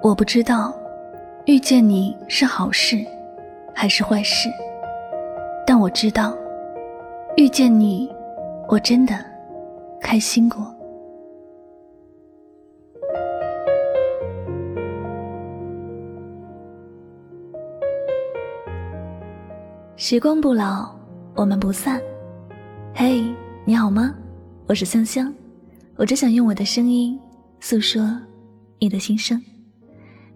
我不知道遇见你是好事还是坏事，但我知道遇见你，我真的开心过。时光不老，我们不散。嘿，你好吗？我是香香，我只想用我的声音诉说你的心声。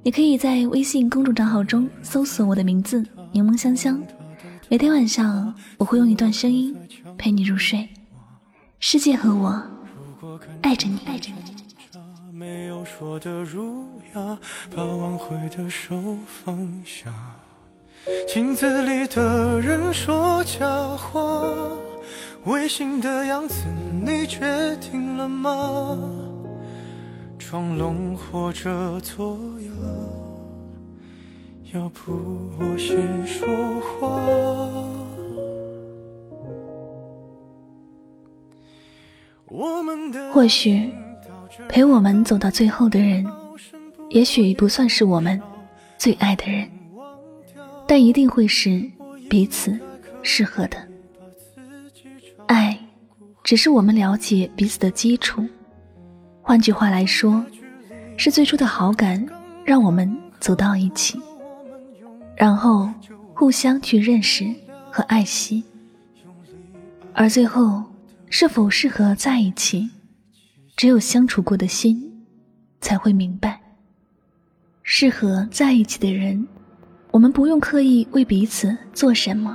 你可以在微信公众账号中搜索我的名字“柠檬香香”，每天晚上我会用一段声音陪你入睡。世界和我爱着你，爱着你。没有说的儒雅，把挽回的手放下。镜子里的人说假话，违心的样子你决定了吗？装聋或者作哑，要不我先说话。或许陪我们走到最后的人，也许不算是我们最爱的人。但一定会是彼此适合的。爱，只是我们了解彼此的基础。换句话来说，是最初的好感让我们走到一起，然后互相去认识和爱惜。而最后是否适合在一起，只有相处过的心才会明白。适合在一起的人。我们不用刻意为彼此做什么，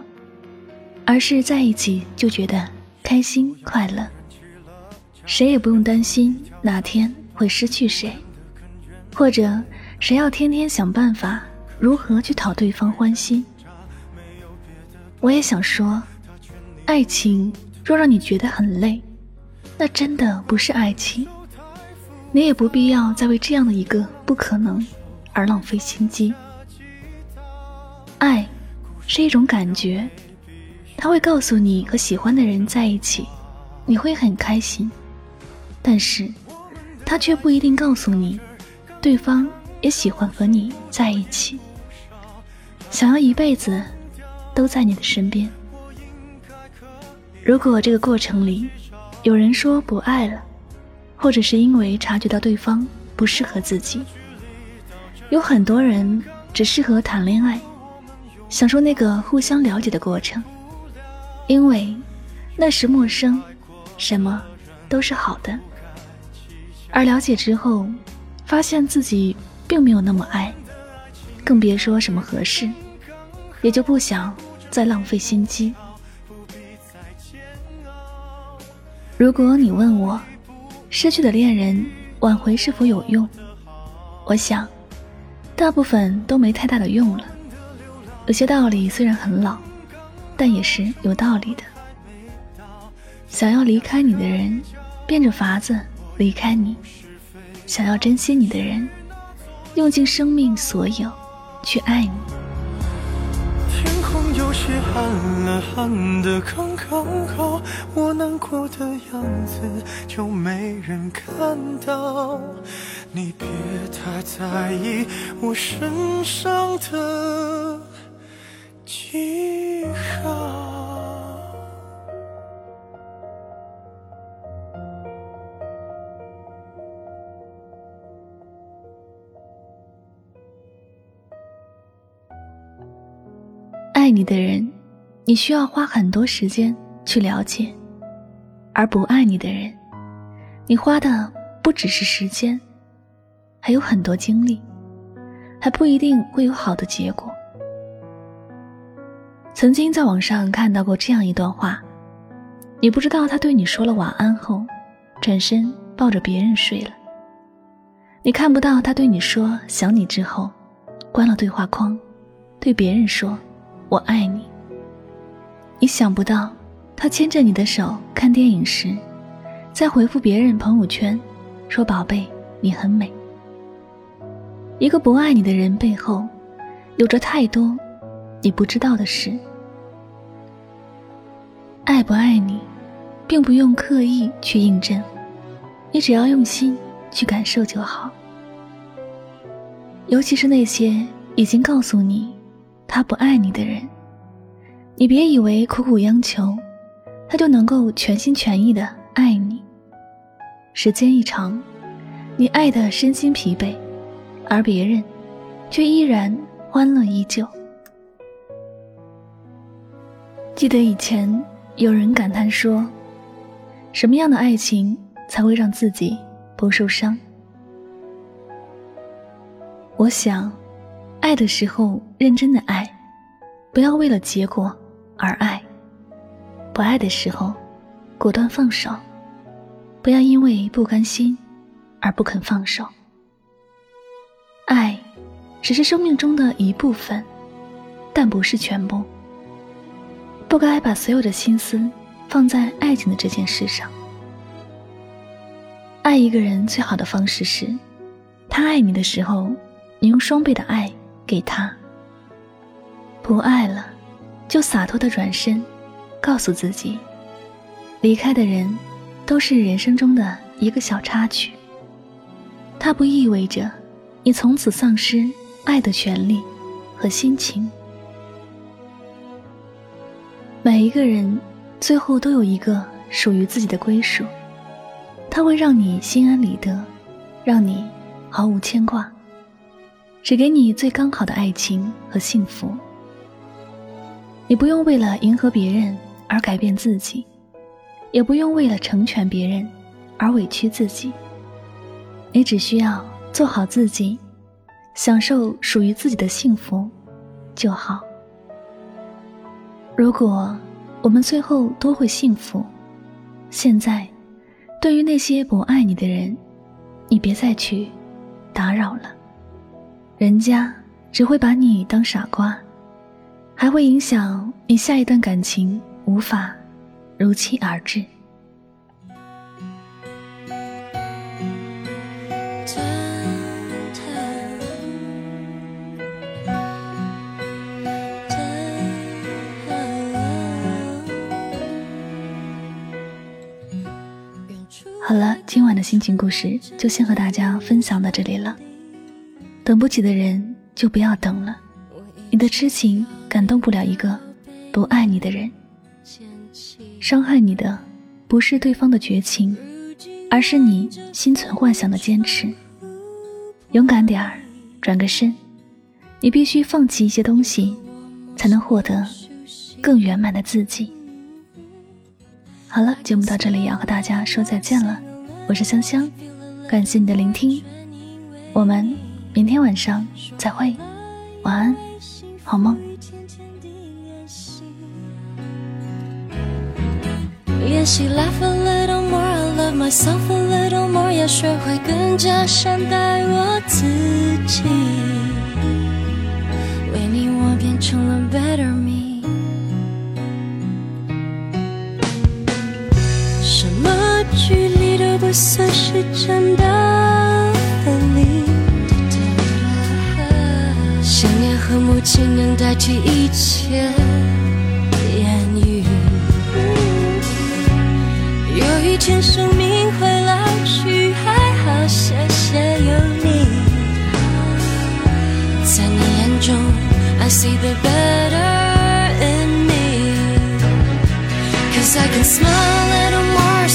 而是在一起就觉得开心快乐。谁也不用担心哪天会失去谁，或者谁要天天想办法如何去讨对方欢心。我也想说，爱情若让你觉得很累，那真的不是爱情。你也不必要再为这样的一个不可能而浪费心机。爱，是一种感觉，他会告诉你和喜欢的人在一起，你会很开心。但是，他却不一定告诉你，对方也喜欢和你在一起，想要一辈子都在你的身边。如果这个过程里，有人说不爱了，或者是因为察觉到对方不适合自己，有很多人只适合谈恋爱。享受那个互相了解的过程，因为那时陌生，什么都是好的。而了解之后，发现自己并没有那么爱，更别说什么合适，也就不想再浪费心机。如果你问我，失去的恋人挽回是否有用？我想，大部分都没太大的用了。有些道理虽然很老，但也是有道理的。想要离开你的人，变着法子离开你；想要珍惜你的人，用尽生命所有去爱你。天空有些暗了，暗的刚刚好，我难过的样子就没人看到。你别太在意我身上的。记忆爱你的人，你需要花很多时间去了解；而不爱你的人，你花的不只是时间，还有很多精力，还不一定会有好的结果。曾经在网上看到过这样一段话：你不知道他对你说了晚安后，转身抱着别人睡了；你看不到他对你说想你之后，关了对话框，对别人说“我爱你”；你想不到他牵着你的手看电影时，在回复别人朋友圈，说“宝贝，你很美”。一个不爱你的人背后，有着太多。你不知道的事，爱不爱你，并不用刻意去印证，你只要用心去感受就好。尤其是那些已经告诉你他不爱你的人，你别以为苦苦央求，他就能够全心全意的爱你。时间一长，你爱的身心疲惫，而别人却依然欢乐依旧。记得以前有人感叹说：“什么样的爱情才会让自己不受伤？”我想，爱的时候认真的爱，不要为了结果而爱；不爱的时候，果断放手，不要因为不甘心而不肯放手。爱，只是生命中的一部分，但不是全部。不该把所有的心思放在爱情的这件事上。爱一个人最好的方式是，他爱你的时候。你用双倍的爱给他。不爱了，就洒脱的转身，告诉自己，离开的人都是人生中的一个小插曲。它不意味着你从此丧失爱的权利和心情。每一个人最后都有一个属于自己的归属，它会让你心安理得，让你毫无牵挂。只给你最刚好的爱情和幸福。你不用为了迎合别人而改变自己，也不用为了成全别人而委屈自己。你只需要做好自己，享受属于自己的幸福就好。如果我们最后都会幸福，现在，对于那些不爱你的人，你别再去打扰了。人家只会把你当傻瓜，还会影响你下一段感情无法如期而至。好了，今晚的心情故事就先和大家分享到这里了。等不起的人就不要等了，你的痴情感动不了一个不爱你的人。伤害你的不是对方的绝情，而是你心存幻想的坚持。勇敢点儿，转个身，你必须放弃一些东西，才能获得更圆满的自己。好了，节目到这里要和大家说再见了，我是香香，感谢你的聆听，我们。明天晚上再会，晚安，好梦。练习 laugh a little more, I love myself a little more，要学会更加善待我自己。为你，我变成了 better me。什么距离都不算是真的想念和母亲能代替一切言语。有一天生命会老去，还好谢谢有你。在你眼中，I see the better in me。Cause I can smile a little more